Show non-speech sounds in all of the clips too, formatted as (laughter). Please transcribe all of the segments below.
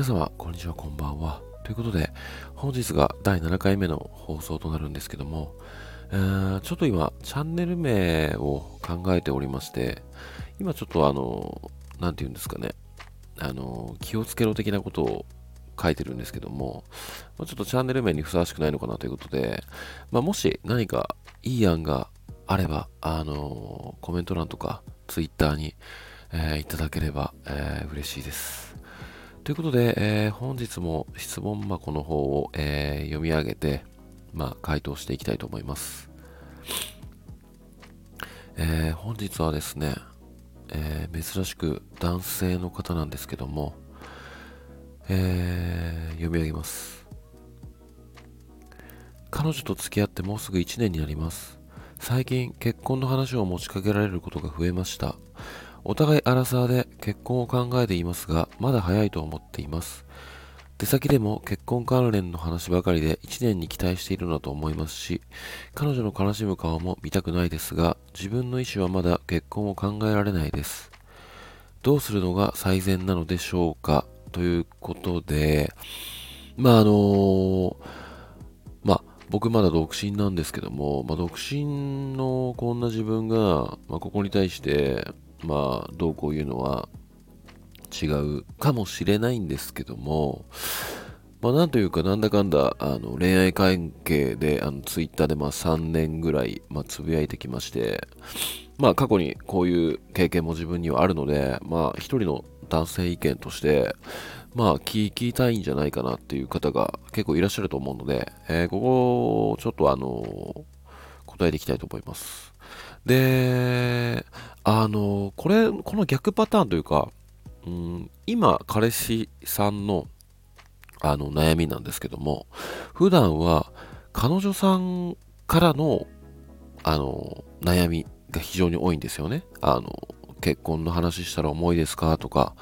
皆様、こんにちは、こんばんは。ということで、本日が第7回目の放送となるんですけども、えー、ちょっと今、チャンネル名を考えておりまして、今ちょっとあの、なんて言うんですかね、あの、気をつけろ的なことを書いてるんですけども、まあ、ちょっとチャンネル名にふさわしくないのかなということで、まあ、もし何かいい案があれば、あのコメント欄とか、ツイッターに、えー、いただければ、えー、嬉しいです。ということで、えー、本日も質問箱の方を、えー、読み上げて、まあ、回答していきたいと思います。えー、本日はですね、え珍しく男性の方なんですけども、え読み上げます。彼女と付き合ってもうすぐ1年になります。最近結婚の話を持ちかけられることが増えました。お互いアラサーで結婚を考えていますが、まだ早いと思っています。出先でも結婚関連の話ばかりで1年に期待しているのだと思いますし、彼女の悲しむ顔も見たくないですが、自分の意思はまだ結婚を考えられないです。どうするのが最善なのでしょうか？ということで、まああのー、まあ僕まだ独身なんですけども、まあ、独身のこんな自分が、まあ、ここに対して、まあ、どうこういうのは違うかもしれないんですけども、まあ、なんというか、なんだかんだ、あの、恋愛関係で、あの、ツイッターで、まあ、3年ぐらい、まあ、つぶやいてきまして、まあ、過去にこういう経験も自分にはあるので、まあ、一人の男性意見として、まあ、聞きたいんじゃないかなっていう方が結構いらっしゃると思うので、えー、ここ、ちょっとあの、答えていきたいと思います。で、あの、これ、この逆パターンというか、うん、今、彼氏さんの、あの、悩みなんですけども、普段は、彼女さんからの、あの、悩みが非常に多いんですよね。あの、結婚の話したら重いですか？とか、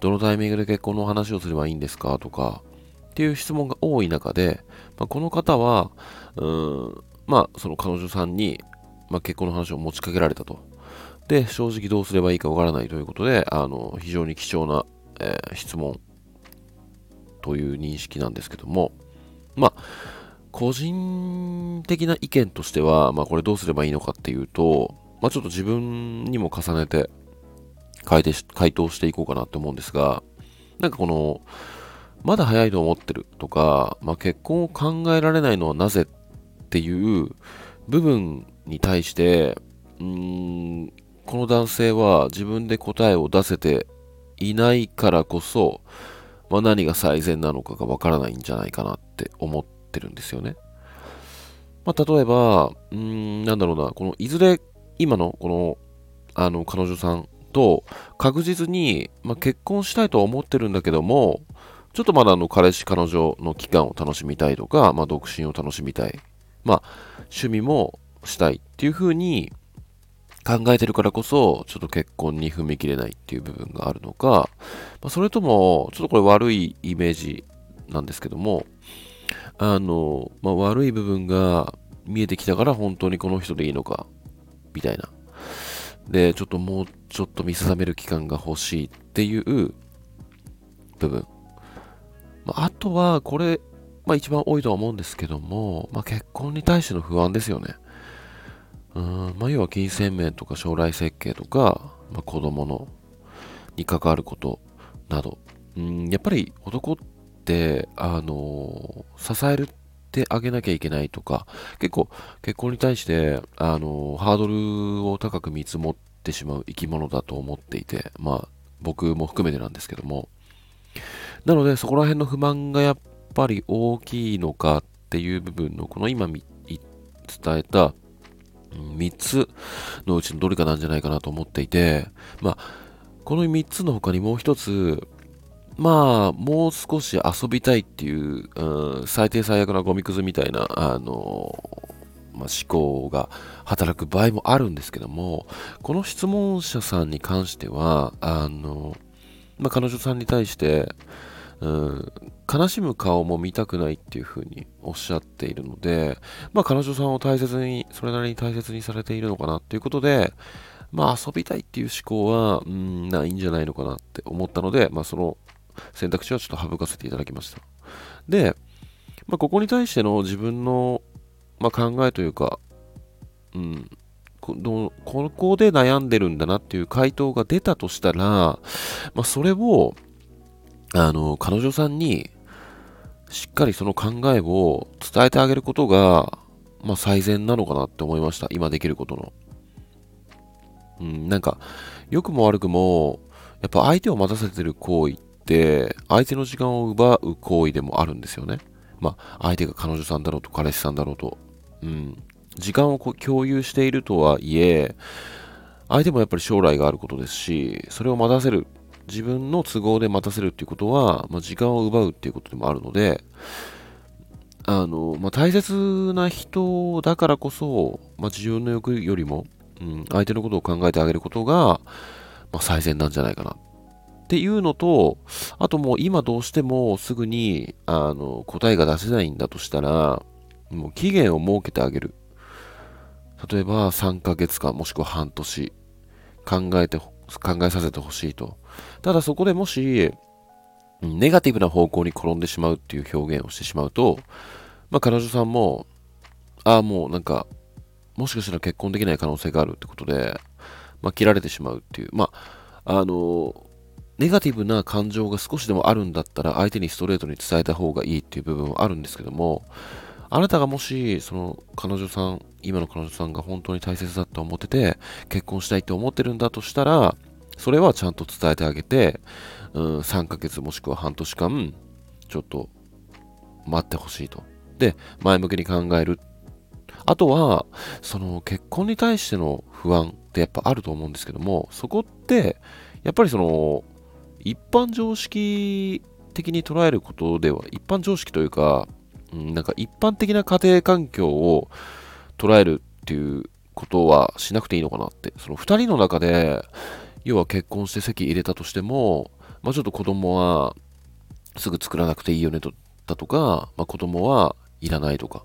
どのタイミングで結婚の話をすればいいんですか？とか、っていう質問が多い中で、まあ、この方は、うん、まあ、その彼女さんに、まあ、結婚の話を持ちかけられたと。で、正直どうすればいいかわからないということで、あの、非常に貴重な、えー、質問という認識なんですけども、まあ、個人的な意見としては、まあ、これどうすればいいのかっていうと、まあ、ちょっと自分にも重ねて回回答していこうかなって思うんですが、なんかこの、まだ早いと思ってるとか、まあ、結婚を考えられないのはなぜっていう部分に対して、うーん、この男性は自分で答えを出せていないからこそ、まあ、何が最善なのかがわからないんじゃないかなって思ってるんですよね。まあ、例えば、うん、なんだろうな、このいずれ今のこの、あの、彼女さんと確実に、まあ、結婚したいとは思ってるんだけども、ちょっとまだあの彼氏彼女の期間を楽しみたいとか、まあ、独身を楽しみたい。まあ、趣味もしたいっていう風に考えてるからこそ、ちょっと結婚に踏み切れないっていう部分があるのか、まあ、それとも、ちょっとこれ悪いイメージなんですけども、あの、まあ、悪い部分が見えてきたから本当にこの人でいいのか、みたいな。で、ちょっともうちょっと見定める期間が欲しいっていう部分。まあ、あとは、これ、まあ一番多いとは思うんですけども、まあ結婚に対しての不安ですよね。うん、まあ要は金銭面とか将来設計とか、まあ子供の、に関わることなど。うん、やっぱり男って、あのー、支えるってあげなきゃいけないとか、結構結婚に対して、あのー、ハードルを高く見積もってしまう生き物だと思っていて、まあ僕も含めてなんですけども、なのでそこら辺の不満がやっぱり大きいのかっていう部分の、この今伝えた3つのうちのどれかなんじゃないかなと思っていて、まあ、この3つの他にもう1つ、まあ、もう少し遊びたいっていう、うん、最低最悪なゴミくずみたいな、あの、まあ、思考が働く場合もあるんですけども、この質問者さんに関しては、あの、まあ、彼女さんに対して、うん、悲しむ顔も見たくないっていうふうにおっしゃっているので、まあ彼女さんを大切に、それなりに大切にされているのかなっていうことで、まあ遊びたいっていう思考は、うん、ないんじゃないのかなって思ったので、まあその、選択肢はちょっと省かせていただきました。で、まあ、ここに対しての自分の、まあ、考えというか、うん、こここで悩んでるんだなっていう回答が出たとしたら、まあ、それを、あの、彼女さんに、しっかりその考えを伝えてあげることが、まあ、最善なのかなって思いました。今できることの。うん、なんか、良くも悪くも、やっぱ相手を待たせてる行為って、相手の時間を奪う行為でもあるんですよね。まあ、相手が彼女さんだろうと彼氏さんだろうと。うん。時間を共有しているとはいえ、相手もやっぱり将来があることですし、それを待たせる、自分の都合で待たせるっていうことは、まあ、時間を奪うっていうことでもあるので、あの、まあ、大切な人だからこそ、まあ、自分の欲よりも、うん、相手のことを考えてあげることが、まあ、最善なんじゃないかなっていうのと、あともう今どうしてもすぐにあの答えが出せないんだとしたら、もう期限を設けてあげる。例えば3ヶ月間もしくは半年考えて、考えさせてほしいと。ただそこでもし、ネガティブな方向に転んでしまうっていう表現をしてしまうと、まあ彼女さんも、ああ、もうなんか、もしかしたら結婚できない可能性があるってことで、まあ切られてしまうっていう、まあ、あの、ネガティブな感情が少しでもあるんだったら相手にストレートに伝えた方がいいっていう部分はあるんですけども、あなたがもし、その彼女さん、今の彼女さんが本当に大切だと思ってて、結婚したいって思ってるんだとしたら、それはちゃんと伝えてあげて、うん、3ヶ月もしくは半年間、ちょっと待ってほしいと。で、前向きに考える。あとは、その結婚に対しての不安ってやっぱあると思うんですけども、そこって、やっぱりその、一般常識的に捉えることでは、一般常識というか、なんか一般的な家庭環境を捉えるっていうことはしなくていいのかなって。その二人の中で、要は結婚して籍入れたとしても、まあ、ちょっと子供はすぐ作らなくていいよねとだとか、まあ、子供はいらないとか。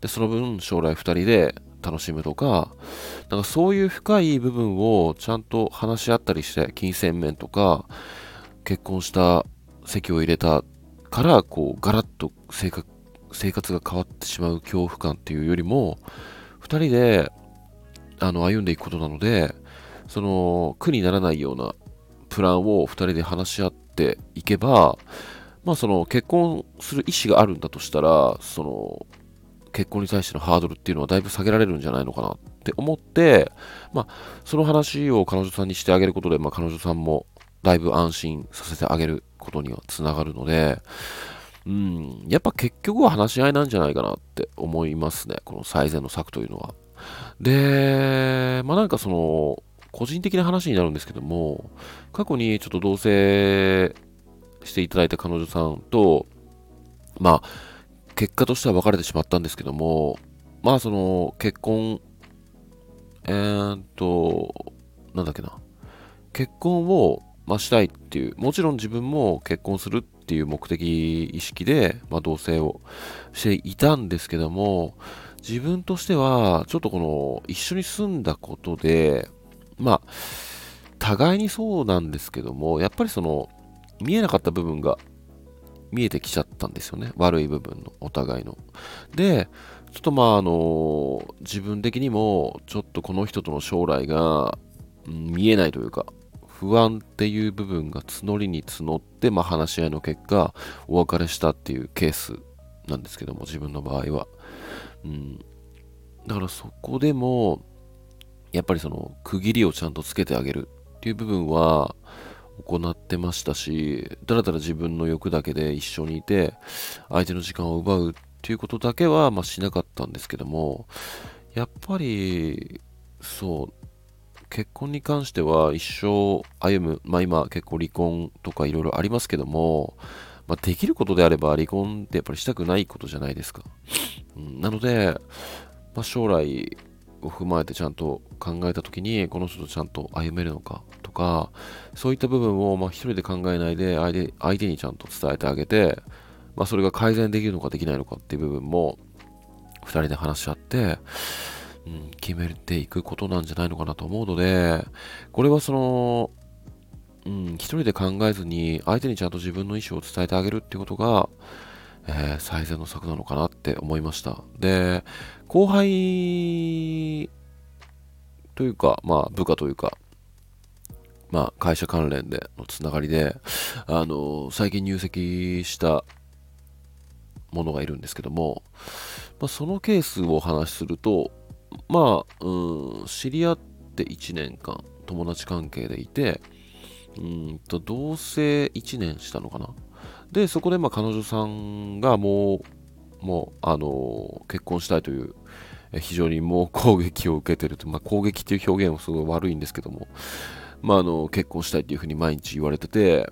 で、その分将来二人で楽しむとか、なんかそういう深い部分をちゃんと話し合ったりして、金銭面とか、結婚した籍を入れたから、こう、ガラッと生活生活が変わってしまう恐怖感っていうよりも、2人であの歩んでいくことなので、その苦にならないようなプランを2人で話し合っていけば、まあその結婚する意思があるんだとしたら、その結婚に対してのハードルっていうのはだいぶ下げられるんじゃないのかなって思って、まあその話を彼女さんにしてあげることで、まあ彼女さんもだいぶ安心させてあげることにはつながるので、うん、やっぱ結局は話し合いなんじゃないかなって思いますね。この最善の策というのは。で、まあなんかその、個人的な話になるんですけども、過去にちょっと同棲していただいた彼女さんと、まあ、結果としては別れてしまったんですけども、まあその、結婚、えー、っと、なんだっけな、結婚をまあ、したいっていう、もちろん自分も結婚するっていう目的意識で、まあ、同棲をしていたんですけども、自分としては、ちょっとこの、一緒に住んだことで、まあ、互いにそうなんですけども、やっぱりその、見えなかった部分が見えてきちゃったんですよね。悪い部分の、お互いの。で、ちょっとまあ、あの、自分的にも、ちょっとこの人との将来が、見えないというか、不安っていう部分が募りに募って、まあ、話し合いの結果お別れしたっていうケースなんですけども自分の場合は、うん、だからそこでもやっぱりその区切りをちゃんとつけてあげるっていう部分は行ってましたしだらだら自分の欲だけで一緒にいて相手の時間を奪うっていうことだけはまあしなかったんですけどもやっぱりそう結婚に関しては一生歩む、まあ今結構離婚とかいろいろありますけども、まあ、できることであれば離婚ってやっぱりしたくないことじゃないですか。うん、なので、まあ、将来を踏まえてちゃんと考えた時にこの人とちゃんと歩めるのかとかそういった部分をまあ一人で考えないで相手にちゃんと伝えてあげて、まあ、それが改善できるのかできないのかっていう部分も2人で話し合ってうん、決めていくことなんじゃないのかなと思うので、これはその、うん、一人で考えずに相手にちゃんと自分の意思を伝えてあげるってことが、えー、最善の策なのかなって思いました。で、後輩というか、まあ部下というか、まあ会社関連でのつながりで、あの、最近入籍したものがいるんですけども、まあ、そのケースをお話しすると、まあ、うん、知り合って1年間友達関係でいて、うんと、同棲1年したのかな。で、そこでまあ彼女さんがもう、もう、あの結婚したいという、非常にもう攻撃を受けてると、まあ、攻撃っていう表現はすごい悪いんですけども、まあ、あの結婚したいっていうふうに毎日言われてて、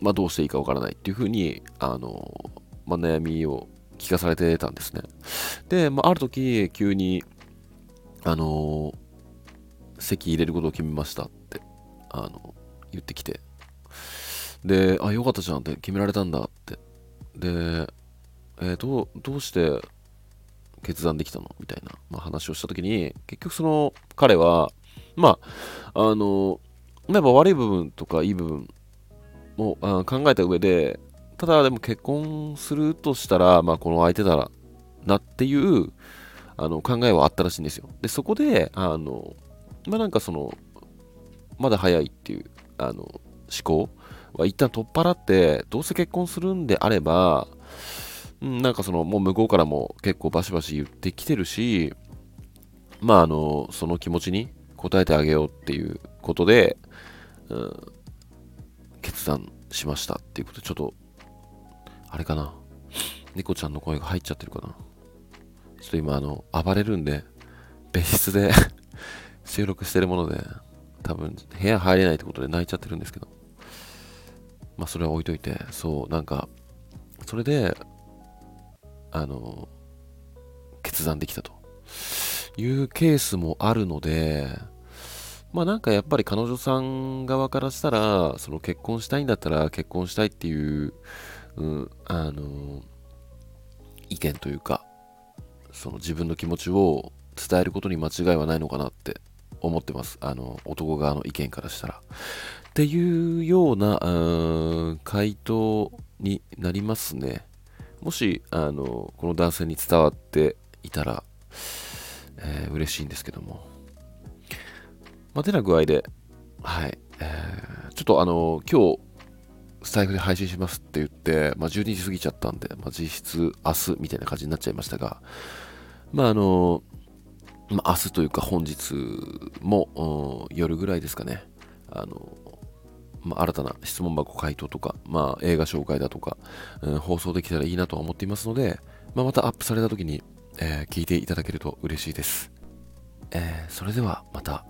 まあ、どうしていいかわからないっていうふうに、あのまあ、悩みを聞かされてたんですね。で、まあ、ある時、急に、あの席入れることを決めましたって、あの言ってきて、で、あ、よかったじゃんって決められたんだって。で、えー、どう、どうして決断できたの？みたいな、まあ、話をしたときに、結局その彼は、まあ、あの、やっぱ悪い部分とかいい部分もあ考えた上で、ただでも結婚するとしたら、まあ、この相手だなっていうあの考えはあったらしいんですよ。で、そこで、あの、まあ、なんかその、まだ早いっていうあの思考は一旦取っ払って、どうせ結婚するんであれば、うん、なんかその、もう向こうからも結構バシバシ言ってきてるし、まあ、あの、その気持ちに応えてあげようっていうことで、うん、決断しましたっていうことで、ちょっと、あれかな。猫ちゃんの声が入っちゃってるかな。ちょっと今、あの、暴れるんで、別室で (laughs) 収録してるもので、多分部屋入れないってことで泣いちゃってるんですけど。まあそれは置いといて、そう、なんか、それで、あの、決断できたというケースもあるので、まあなんかやっぱり彼女さん側からしたら、その結婚したいんだったら結婚したいっていう、うん、あの、意見というか、その自分の気持ちを伝えることに間違いはないのかなって思ってます。あの、男側の意見からしたら。っていうような、う回答になりますね。もし、あの、この男性に伝わっていたら、えー、嬉しいんですけども。まあ、てな具合で、はい、えー、ちょっとあの、今日、スタイフで配信しますって言って、まあ、12時過ぎちゃったんで、まあ、実質明日みたいな感じになっちゃいましたが、まああの、まあ、明日というか本日も夜ぐらいですかね、あの、まあ、新たな質問箱回答とか、まあ、映画紹介だとか、うん、放送できたらいいなとは思っていますので、まあ、またアップされた時に、えー、聞いていただけると嬉しいです。えー、それではまた。